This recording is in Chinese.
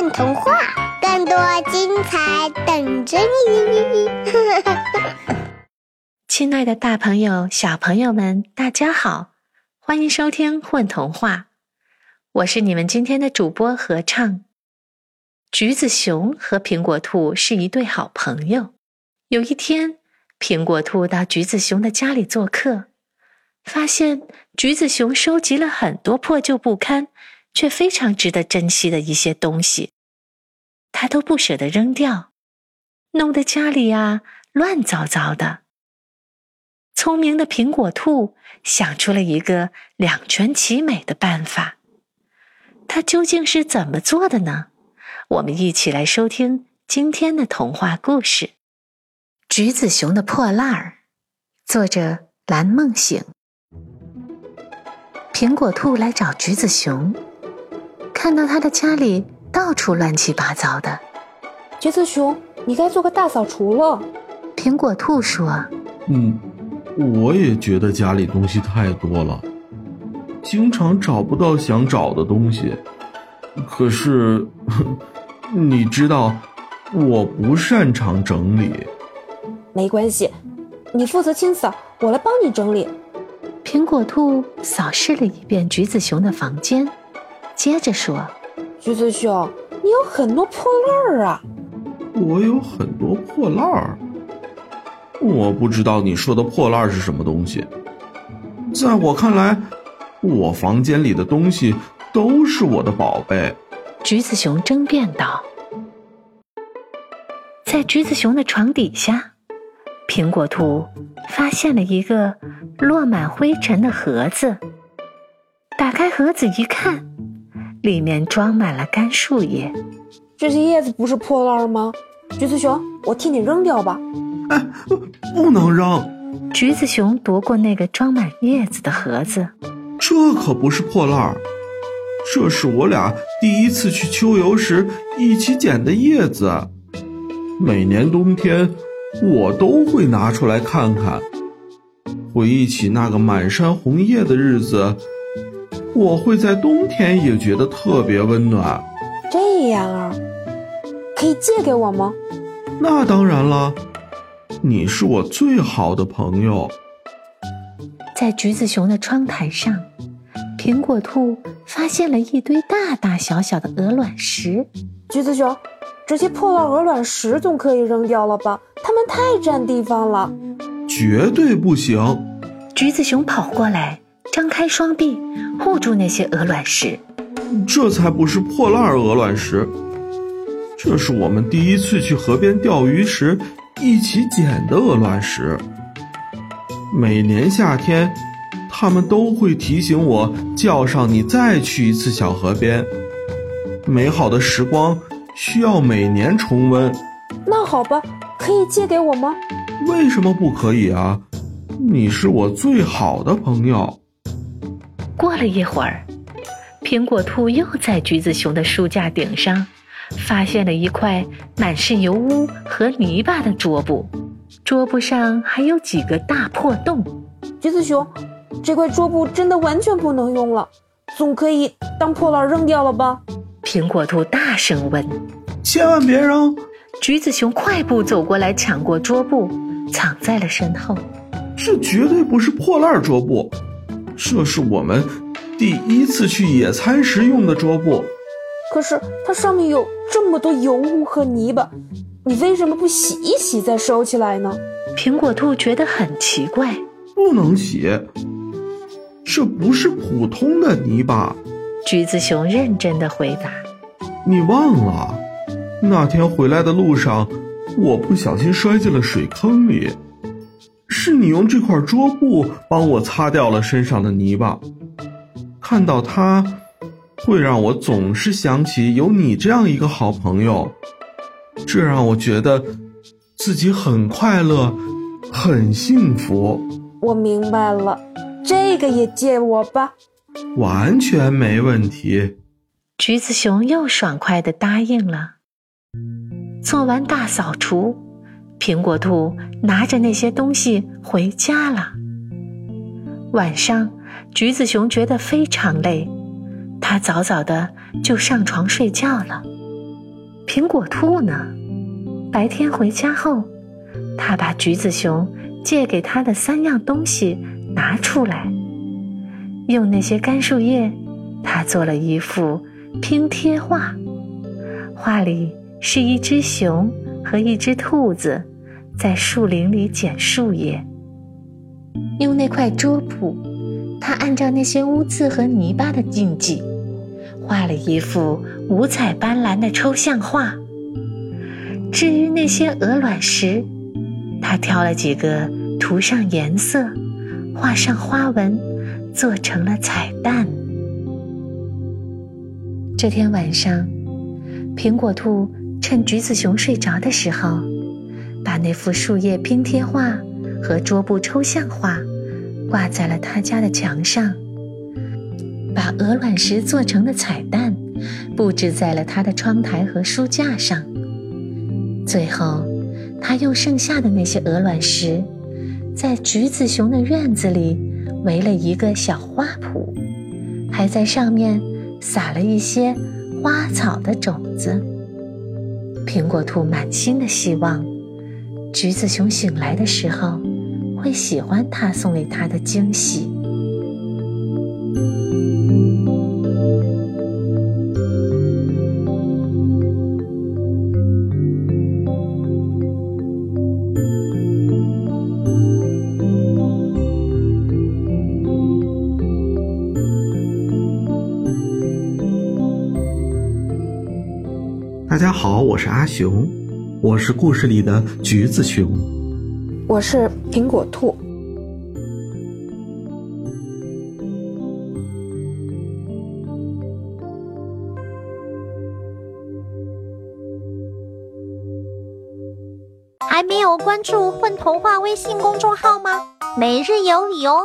混童话，更多精彩等着你！亲爱的，大朋友、小朋友们，大家好，欢迎收听《混童话》，我是你们今天的主播合唱。橘子熊和苹果兔是一对好朋友。有一天，苹果兔到橘子熊的家里做客，发现橘子熊收集了很多破旧不堪。却非常值得珍惜的一些东西，他都不舍得扔掉，弄得家里呀乱糟糟的。聪明的苹果兔想出了一个两全其美的办法，它究竟是怎么做的呢？我们一起来收听今天的童话故事《橘子熊的破烂儿》，作者蓝梦醒。苹果兔来找橘子熊。看到他的家里到处乱七八糟的，橘子熊，你该做个大扫除了。苹果兔说：“嗯，我也觉得家里东西太多了，经常找不到想找的东西。可是，你知道，我不擅长整理。没关系，你负责清扫，我来帮你整理。”苹果兔扫视了一遍橘子熊的房间。接着说：“橘子熊，你有很多破烂儿啊！我有很多破烂儿，我不知道你说的破烂儿是什么东西。在我看来，我房间里的东西都是我的宝贝。”橘子熊争辩道。在橘子熊的床底下，苹果兔发现了一个落满灰尘的盒子。打开盒子一看。里面装满了干树叶，这些叶子不是破烂吗？橘子熊，我替你扔掉吧。哎，不能扔！橘子熊夺过那个装满叶子的盒子，这可不是破烂，这是我俩第一次去秋游时一起捡的叶子。每年冬天，我都会拿出来看看，回忆起那个满山红叶的日子。我会在冬天也觉得特别温暖。这样啊，可以借给我吗？那当然了，你是我最好的朋友。在橘子熊的窗台上，苹果兔发现了一堆大大小小的鹅卵石。橘子熊，这些破烂鹅卵石总可以扔掉了吧？它们太占地方了。绝对不行！橘子熊跑过来。张开双臂护住那些鹅卵石，这才不是破烂鹅卵石，这是我们第一次去河边钓鱼时一起捡的鹅卵石。每年夏天，他们都会提醒我叫上你再去一次小河边。美好的时光需要每年重温。那好吧，可以借给我吗？为什么不可以啊？你是我最好的朋友。过了一会儿，苹果兔又在橘子熊的书架顶上发现了一块满是油污和泥巴的桌布，桌布上还有几个大破洞。橘子熊，这块桌布真的完全不能用了，总可以当破烂扔掉了吧？苹果兔大声问：“千万别扔！”橘子熊快步走过来，抢过桌布，藏在了身后。这绝对不是破烂桌布。这是我们第一次去野餐时用的桌布，可是它上面有这么多油污和泥巴，你为什么不洗一洗再收起来呢？苹果兔觉得很奇怪。不能洗，这不是普通的泥巴。橘子熊认真的回答：“你忘了，那天回来的路上，我不小心摔进了水坑里。”是你用这块桌布帮我擦掉了身上的泥巴，看到它，会让我总是想起有你这样一个好朋友，这让我觉得自己很快乐，很幸福。我明白了，这个也借我吧，完全没问题。橘子熊又爽快的答应了。做完大扫除。苹果兔拿着那些东西回家了。晚上，橘子熊觉得非常累，他早早的就上床睡觉了。苹果兔呢？白天回家后，他把橘子熊借给他的三样东西拿出来，用那些干树叶，他做了一幅拼贴画。画里是一只熊和一只兔子在树林里捡树叶。用那块桌布，他按照那些污渍和泥巴的印记，画了一幅五彩斑斓的抽象画。至于那些鹅卵石，他挑了几个，涂上颜色，画上花纹，做成了彩蛋。这天晚上，苹果兔趁橘子熊睡着的时候，那幅树叶拼贴画和桌布抽象画挂在了他家的墙上，把鹅卵石做成的彩蛋布置在了他的窗台和书架上。最后，他用剩下的那些鹅卵石，在橘子熊的院子里围了一个小花圃，还在上面撒了一些花草的种子。苹果兔满心的希望，橘子熊醒来的时候会喜欢他送给他的惊喜。大家好，我是阿雄，我是故事里的橘子熊。我是苹果兔。还没有关注“混童话”微信公众号吗？每日有礼哦！